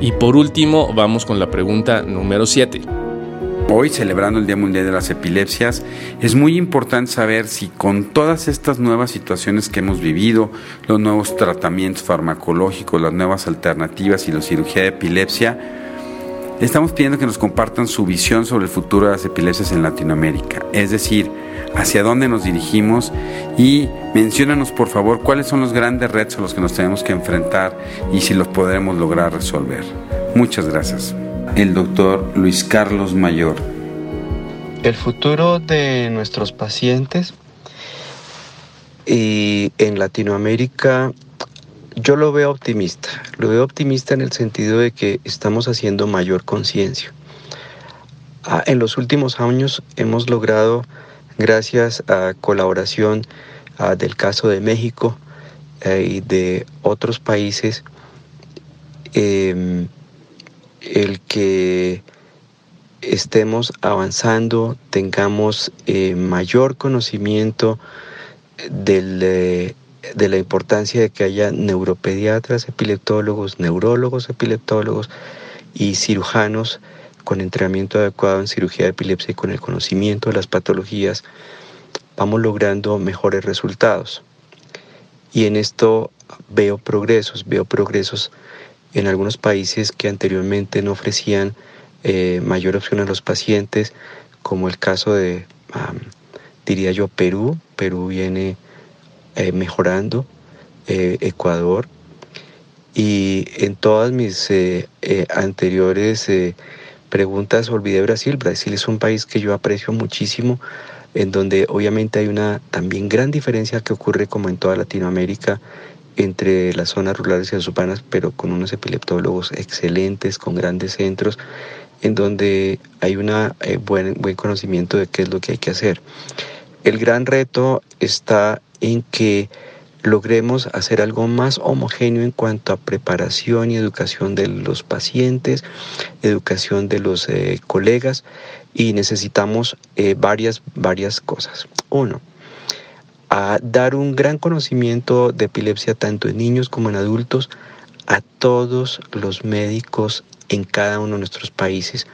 Y por último, vamos con la pregunta número 7. Hoy, celebrando el Día Mundial de las Epilepsias, es muy importante saber si con todas estas nuevas situaciones que hemos vivido, los nuevos tratamientos farmacológicos, las nuevas alternativas y la cirugía de epilepsia, estamos pidiendo que nos compartan su visión sobre el futuro de las epilepsias en Latinoamérica, es decir, hacia dónde nos dirigimos y menciónanos por favor cuáles son los grandes retos a los que nos tenemos que enfrentar y si los podremos lograr resolver. Muchas gracias. El doctor Luis Carlos Mayor. El futuro de nuestros pacientes y en Latinoamérica yo lo veo optimista. Lo veo optimista en el sentido de que estamos haciendo mayor conciencia. Ah, en los últimos años hemos logrado gracias a colaboración del caso de México eh, y de otros países, em, el que estemos avanzando, tengamos eh, mayor conocimiento de la importancia de que haya neuropediatras, epileptólogos, neurólogos, epileptólogos y cirujanos con entrenamiento adecuado en cirugía de epilepsia y con el conocimiento de las patologías, vamos logrando mejores resultados. Y en esto veo progresos, veo progresos en algunos países que anteriormente no ofrecían eh, mayor opción a los pacientes, como el caso de, diría yo, Perú. Perú viene eh, mejorando, eh, Ecuador. Y en todas mis anteriores preguntas, olvidé Brasil. Brasil es un país que yo aprecio muchísimo, en donde obviamente hay una también gran diferencia que ocurre como en toda Latinoamérica entre las zonas rurales y las urbanas, pero con unos epileptólogos excelentes, con grandes centros, en donde hay un eh, buen, buen conocimiento de qué es lo que hay que hacer. El gran reto está en que logremos hacer algo más homogéneo en cuanto a preparación y educación de los pacientes, educación de los eh, colegas y necesitamos eh, varias, varias cosas. Uno, a dar un gran conocimiento de epilepsia tanto en niños como en adultos a todos los médicos en cada uno de nuestros países.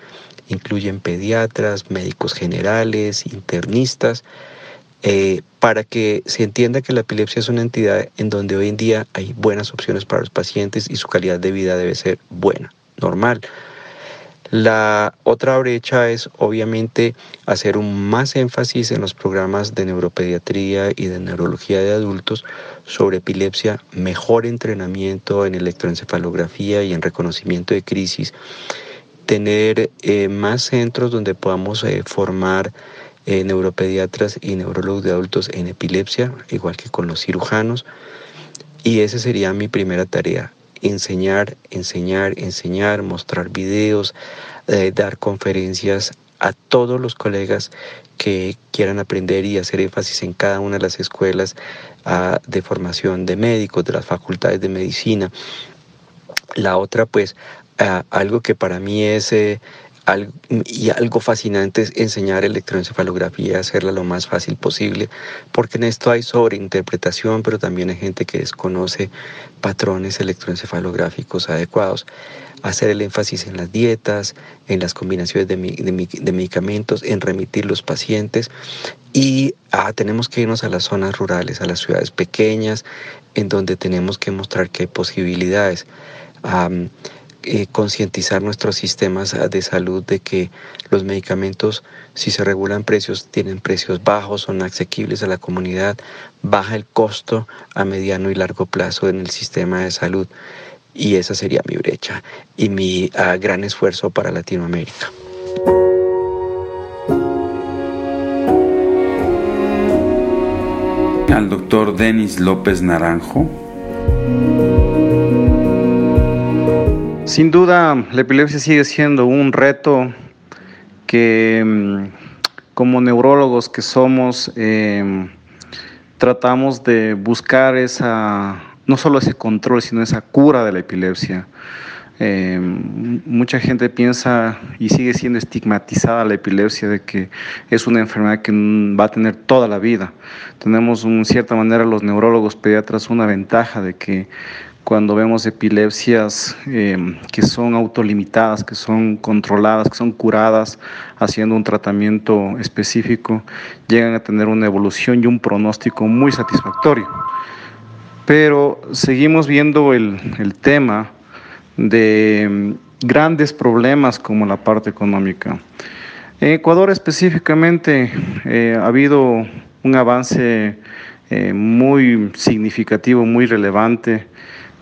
Incluyen pediatras, médicos generales, internistas, eh, para que se entienda que la epilepsia es una entidad en donde hoy en día hay buenas opciones para los pacientes y su calidad de vida debe ser buena, normal. La otra brecha es obviamente hacer un más énfasis en los programas de neuropediatría y de neurología de adultos sobre epilepsia, mejor entrenamiento en electroencefalografía y en reconocimiento de crisis, tener eh, más centros donde podamos eh, formar eh, neuropediatras y neurólogos de adultos en epilepsia, igual que con los cirujanos. Y esa sería mi primera tarea, enseñar, enseñar, enseñar, mostrar videos, eh, dar conferencias a todos los colegas que quieran aprender y hacer énfasis en cada una de las escuelas ah, de formación de médicos, de las facultades de medicina. La otra, pues, ah, algo que para mí es eh, y algo fascinante es enseñar electroencefalografía, hacerla lo más fácil posible, porque en esto hay sobreinterpretación, pero también hay gente que desconoce patrones electroencefalográficos adecuados. Hacer el énfasis en las dietas, en las combinaciones de, medicamentos, en remitir los pacientes y ah, tenemos que irnos a las zonas rurales, a las ciudades pequeñas, en donde tenemos que mostrar que hay posibilidades. Eh, concientizar nuestros sistemas ah, de salud de que los medicamentos, si se regulan precios, tienen precios bajos, son asequibles a la comunidad, baja el costo a mediano y largo plazo en el sistema de salud. Y esa sería mi brecha y mi ah, gran esfuerzo para Latinoamérica. Al doctor Denis López Naranjo. Sin duda, la epilepsia sigue siendo un reto que mm, como neurólogos que somos, em, tratamos de buscar esa, no solo ese control, sino esa cura de la epilepsia. Em, mucha gente piensa y sigue siendo estigmatizada la epilepsia de que es una enfermedad que va a tener toda la vida. Tenemos en cierta manera los neurólogos pediatras una ventaja de que cuando vemos epilepsias eh, que son autolimitadas, que son controladas, que son curadas haciendo un tratamiento específico, llegan a tener una evolución y un pronóstico muy satisfactorio. Pero seguimos viendo el, el tema de mm, grandes problemas como la parte económica. En Ecuador específicamente eh, ha habido un avance eh, muy significativo, muy relevante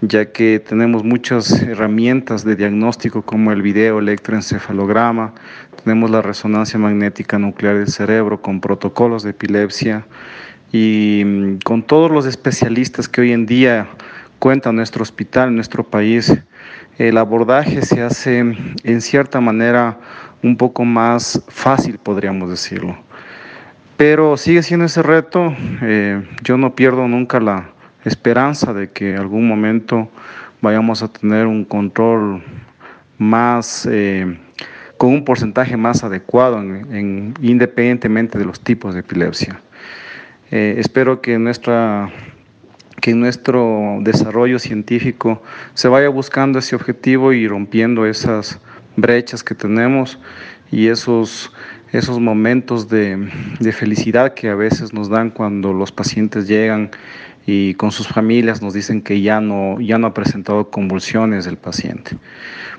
ya que tenemos muchas herramientas de diagnóstico como el video electroencefalograma, tenemos la resonancia magnética nuclear del cerebro con protocolos de epilepsia y mm, con todos los especialistas que hoy en día cuenta nuestro hospital, nuestro país, el abordaje se hace en cierta manera un poco más fácil, podríamos decirlo. Pero sigue siendo ese reto, eh, yo no pierdo nunca la, esperanza de que algún momento vayamos a tener un control más, eh, con un porcentaje más adecuado, en, independientemente de los tipos de epilepsia. Eh, espero que nuestra que nuestro desarrollo científico se vaya buscando ese objetivo y rompiendo esas brechas que tenemos y esos, esos momentos de, de felicidad que a veces nos dan cuando los pacientes llegan y con sus familias nos dicen que ya no, ya no ha presentado convulsiones el paciente.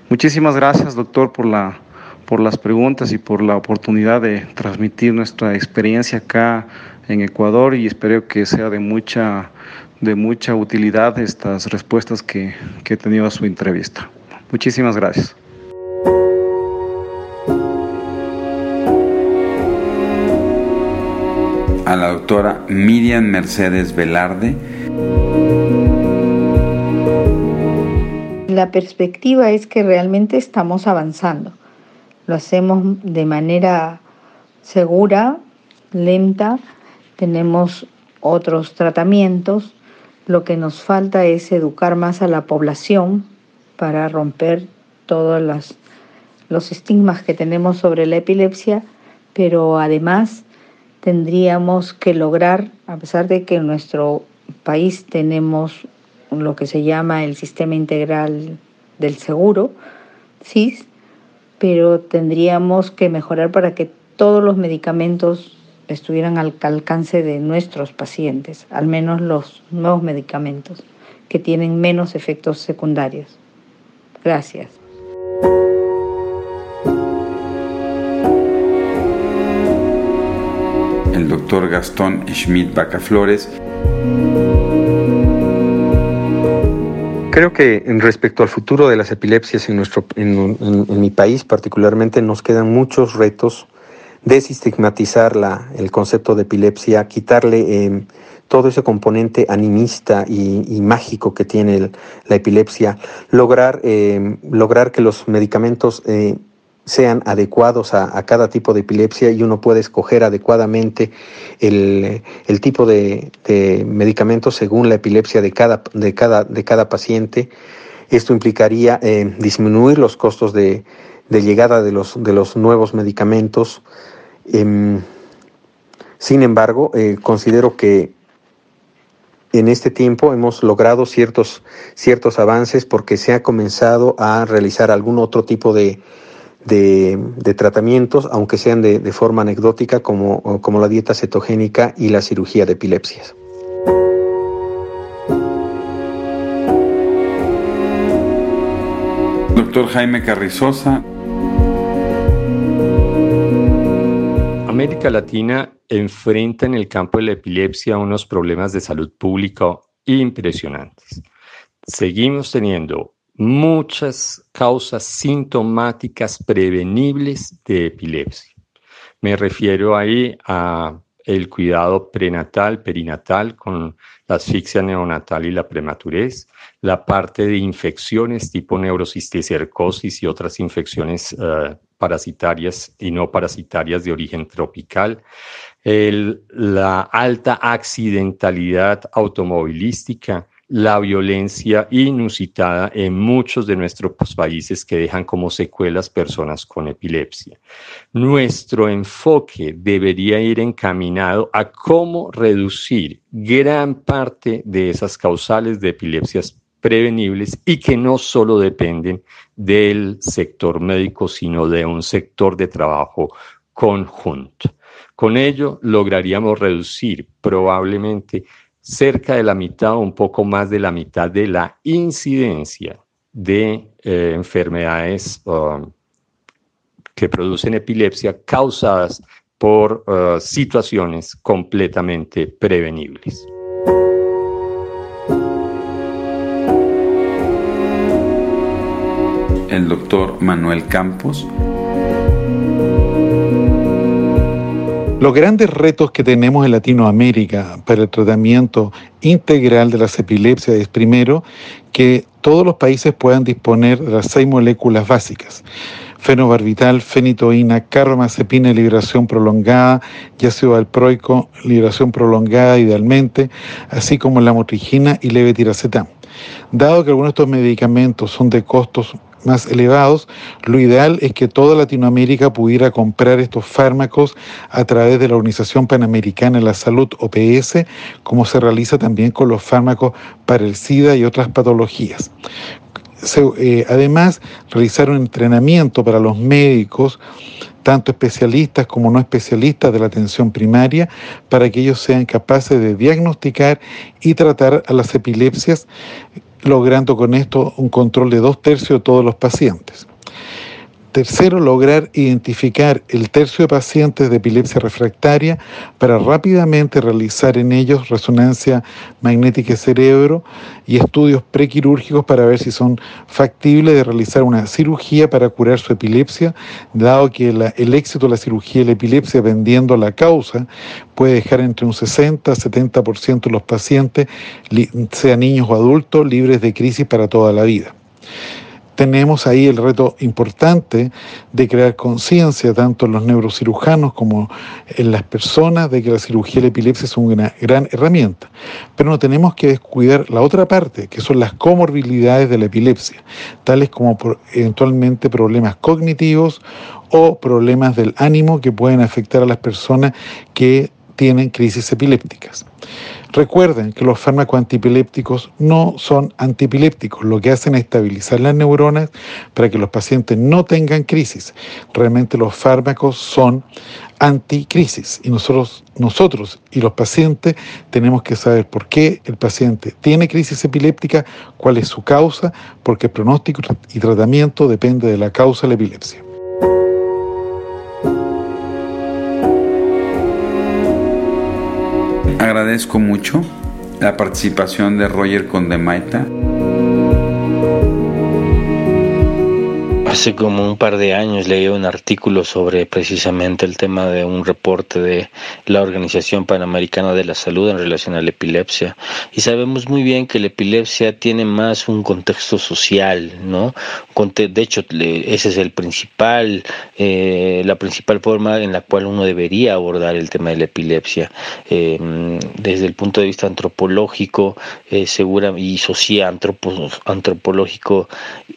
Muchísimas gracias, doctor, por, la, por las preguntas y por la oportunidad de transmitir nuestra experiencia acá en Ecuador y espero que sea de mucha, de mucha utilidad estas respuestas que, que he tenido a su entrevista. Muchísimas gracias. A la doctora Miriam Mercedes Velarde. La perspectiva es que realmente estamos avanzando. Lo hacemos de manera segura, lenta, tenemos otros tratamientos. Lo que nos falta es educar más a la población para romper todos los, los estigmas que tenemos sobre la epilepsia, pero además tendríamos que lograr, a pesar de que en nuestro país tenemos lo que se llama el sistema integral del seguro, ¿sí? pero tendríamos que mejorar para que todos los medicamentos estuvieran al alcance de nuestros pacientes, al menos los nuevos medicamentos que tienen menos efectos secundarios. Gracias. Gastón Schmidt Bacaflores. Creo que respecto al futuro de las epilepsias en, nuestro, en, mi país particularmente nos quedan muchos retos. Desestigmatizar la, el concepto de epilepsia, quitarle em, todo ese componente animista y, mágico que tiene la epilepsia, lograr, em, lograr que los medicamentos eh, sean adecuados a, cada tipo de epilepsia y uno puede escoger adecuadamente el, tipo de, medicamentos según la epilepsia de cada, de cada, de cada paciente. Esto implicaría eh, disminuir los costos de, llegada de los, de los nuevos medicamentos. Em, sin embargo, eh, considero que en este tiempo hemos logrado ciertos, ciertos avances porque se ha comenzado a realizar algún otro tipo de, de, tratamientos, aunque sean de, forma anecdótica, como, como la dieta cetogénica y la cirugía de epilepsias. Doctor Jaime Carrizosa. América Latina enfrenta en el campo de la epilepsia unos problemas de salud pública impresionantes. Seguimos teniendo muchas causas sintomáticas prevenibles de epilepsia. Me refiero ahí a el cuidado prenatal, perinatal con la asfixia neonatal y la prematurez, la parte de infecciones tipo neurocisticercosis y otras infecciones eh, parasitarias y no parasitarias de origen tropical, la alta accidentalidad automovilística, la violencia inusitada en muchos de nuestros países que dejan como secuelas personas con epilepsia. Nuestro enfoque debería ir encaminado a cómo reducir gran parte de esas causales de epilepsias prevenibles y que no solo dependen del sector médico, sino de un sector de trabajo conjunto. Con ello lograríamos reducir probablemente cerca de la mitad o un poco más de la mitad de la incidencia de eh, enfermedades um, que producen epilepsia causadas por uh, situaciones completamente prevenibles. El doctor Manuel Campos Los grandes retos que tenemos en Latinoamérica para el tratamiento integral de las epilepsias es primero que todos los países puedan disponer de las seis moléculas básicas. Fenobarbital, fenitoína, carbamazepina, liberación prolongada, ácido valproico, liberación prolongada idealmente, así como la motrigina y levetiracetam. Dado que algunos de estos medicamentos son de costos más elevados, lo ideal es que toda Latinoamérica pudiera comprar estos fármacos a través de la Organización Panamericana de la Salud, OPS, como se realiza también con los fármacos para el SIDA y otras patologías. Eh, además, realizar un entrenamiento para los médicos tanto especialistas como no especialistas de la atención primaria, para que ellos sean capaces de diagnosticar y tratar a las epilepsias logrando con esto un control de dos tercios de todos los pacientes. Tercero, lograr identificar el tercio de pacientes de epilepsia refractaria para rápidamente realizar en ellos resonancia magnética cerebro y estudios prequirúrgicos para ver si son factibles de realizar una cirugía para curar su epilepsia, dado que el éxito de la cirugía de la epilepsia, dependiendo la causa, puede dejar entre un 60 a 70% de los pacientes, sean niños o adultos, libres de crisis para toda la vida tenemos ahí el reto importante de crear conciencia tanto en los neurocirujanos como en las personas de que la cirugía de la epilepsia es una gran herramienta. Pero no tenemos que descuidar la otra parte, que son las comorbilidades de la epilepsia, tales como eventualmente problemas cognitivos o problemas del ánimo que pueden afectar a las personas que tienen crisis epilépticas. Recuerden que los fármacos antipilépticos no son antipilépticos, lo que hacen es estabilizar las neuronas para que los pacientes no tengan crisis. Realmente los fármacos son anticrisis y nosotros, nosotros y los pacientes tenemos que saber por qué el paciente tiene crisis epiléptica, cuál es su causa, porque el pronóstico y tratamiento depende de la causa de la epilepsia. Agradezco mucho la participación de Roger Condemaita. Hace como un par de años leí un artículo sobre precisamente el tema de un reporte de la Organización Panamericana de la Salud en relación a la epilepsia. Y sabemos muy bien que la epilepsia tiene más un contexto social, ¿no? De hecho, ese es el principal, eh, la principal forma en la cual uno debería abordar el tema de la epilepsia. Em, desde el punto de vista antropológico, eh, segura y social, antropológico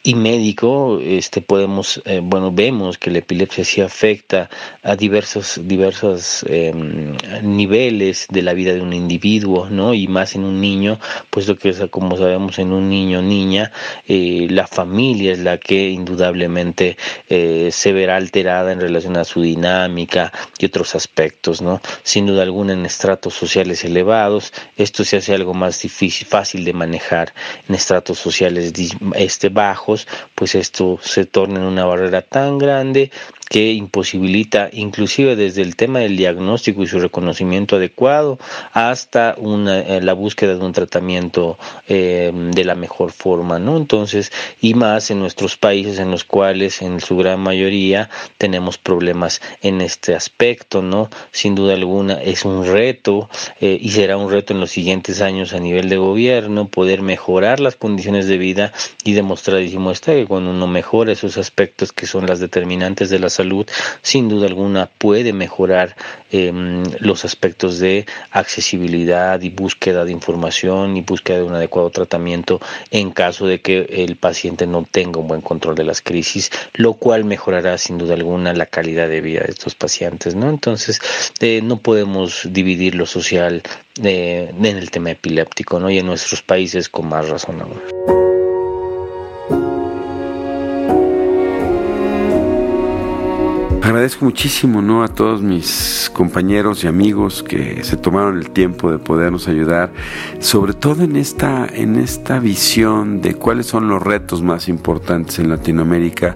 y médico, este podemos, eh, bueno, vemos que la epilepsia sí afecta a diversos, diversos em, niveles de la vida de un individuo, ¿no? Y más en un niño, puesto que como sabemos en un niño niña, eh, la familia es la que indudablemente eh, se verá alterada en relación a su dinámica y otros aspectos, ¿no? Sin duda alguna en estratos sociales elevados, esto se hace algo más difícil, fácil de manejar. En estratos sociales este, bajos, pues esto se torna en una barrera tan grande que imposibilita inclusive desde el tema del diagnóstico y su reconocimiento adecuado hasta una, eh, la búsqueda de un tratamiento eh, de la mejor forma, ¿no? Entonces, y más en nuestros países en los cuales en su gran mayoría tenemos problemas en este aspecto, ¿no? Sin duda alguna es un reto eh, y será un reto en los siguientes años a nivel de gobierno poder mejorar las condiciones de vida y demostrar muestra que cuando uno mejora esos aspectos que son las determinantes de la salud, sin duda alguna puede mejorar em, los aspectos de accesibilidad y búsqueda de información y búsqueda de un adecuado tratamiento en caso de que el paciente no tenga un buen control de las crisis, lo cual mejorará sin duda alguna la calidad de vida de estos pacientes, ¿no? Entonces, eh, no podemos dividir lo social eh, en el tema epiléptico, ¿no? Y en nuestros países con más razón ahora. Agradezco muchísimo ¿no? a todos mis compañeros y amigos que se tomaron el tiempo de podernos ayudar, sobre todo en esta, en esta visión de cuáles son los retos más importantes en Latinoamérica,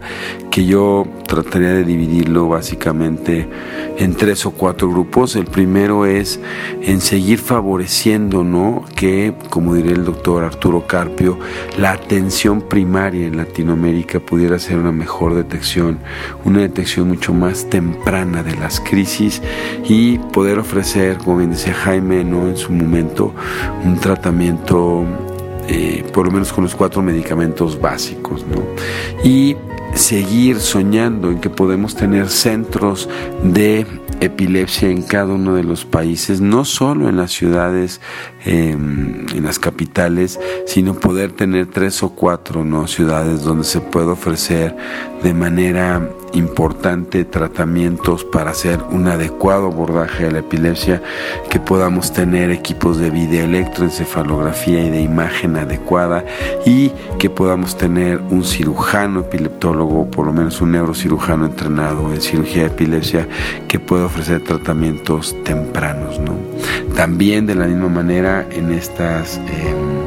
que yo trataría de dividirlo básicamente en tres o cuatro grupos. El primero es en seguir favoreciendo ¿no? que, como diría el doctor Arturo Carpio, la atención primaria en Latinoamérica pudiera ser una mejor detección, una detección mucho más temprana de las crisis y poder ofrecer, como bien decía Jaime, ¿no? en su momento, un tratamiento eh, por lo menos con los cuatro medicamentos básicos, ¿no? Y seguir soñando en que podemos tener centros de epilepsia en cada uno de los países, no solo en las ciudades, em, en las capitales, sino poder tener tres o cuatro ¿no? ciudades donde se puede ofrecer de manera importante tratamientos para hacer un adecuado abordaje de la epilepsia, que podamos tener equipos de videoelectroencefalografía y de imagen adecuada y que podamos tener un cirujano epileptólogo, por lo menos un neurocirujano entrenado en cirugía de epilepsia, que pueda ofrecer tratamientos tempranos. ¿no? También de la misma manera en estas... Em,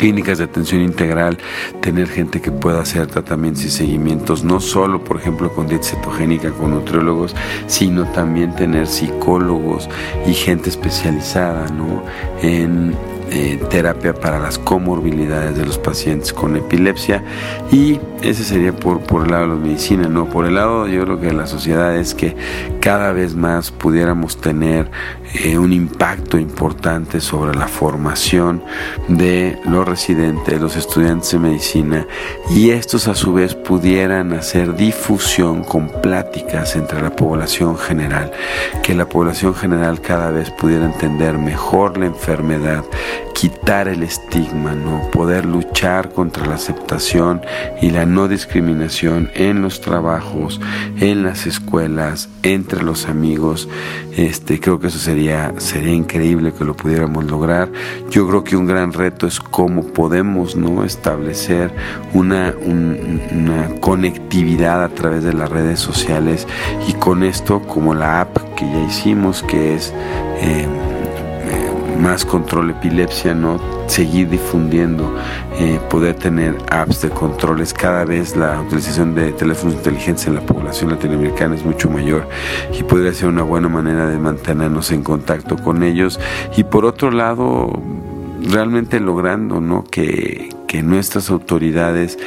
clínicas de atención integral, tener gente que pueda hacer tratamientos y seguimientos, no solo, por ejemplo, con dieta cetogénica, con nutriólogos, sino también tener psicólogos y gente especializada ¿no? en eh, terapia para las comorbilidades de los pacientes con epilepsia. Y ese sería por, por el lado de la medicina, ¿no? Por el lado yo creo que la sociedad es que cada vez más pudiéramos tener eh, un impacto importante sobre la formación de los residentes, los estudiantes de medicina. Y estos a su vez pudieran hacer difusión con pláticas entre la población general, que la población general cada vez pudiera entender mejor la enfermedad quitar el estigma, ¿no? Poder luchar contra la aceptación y la no discriminación en los trabajos, en las escuelas, entre los amigos. Este, creo que eso sería, sería increíble que lo pudiéramos lograr. Yo creo que un gran reto es cómo podemos, ¿no? Establecer una, una conectividad a través de las redes sociales y con esto, como la app que ya hicimos, que es eh, más control epilepsia, ¿no? Seguir difundiendo, eh, poder tener apps de controles. Cada vez la utilización de teléfonos inteligentes en la población latinoamericana es mucho mayor y podría ser una buena manera de mantenernos en contacto con ellos. Y por otro lado, realmente logrando, ¿no? Que, que nuestras autoridades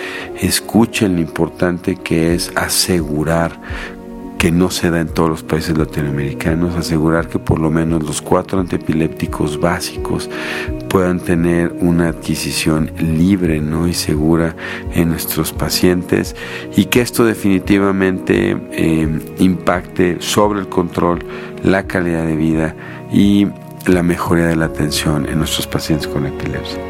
escuchen lo importante que es asegurar que no se da en todos los países latinoamericanos, asegurar que por lo menos los cuatro antiepilépticos básicos puedan tener una adquisición libre ¿no? y segura en nuestros pacientes y que esto definitivamente eh, impacte sobre el control, la calidad de vida y la mejoría de la atención en nuestros pacientes con epilepsia.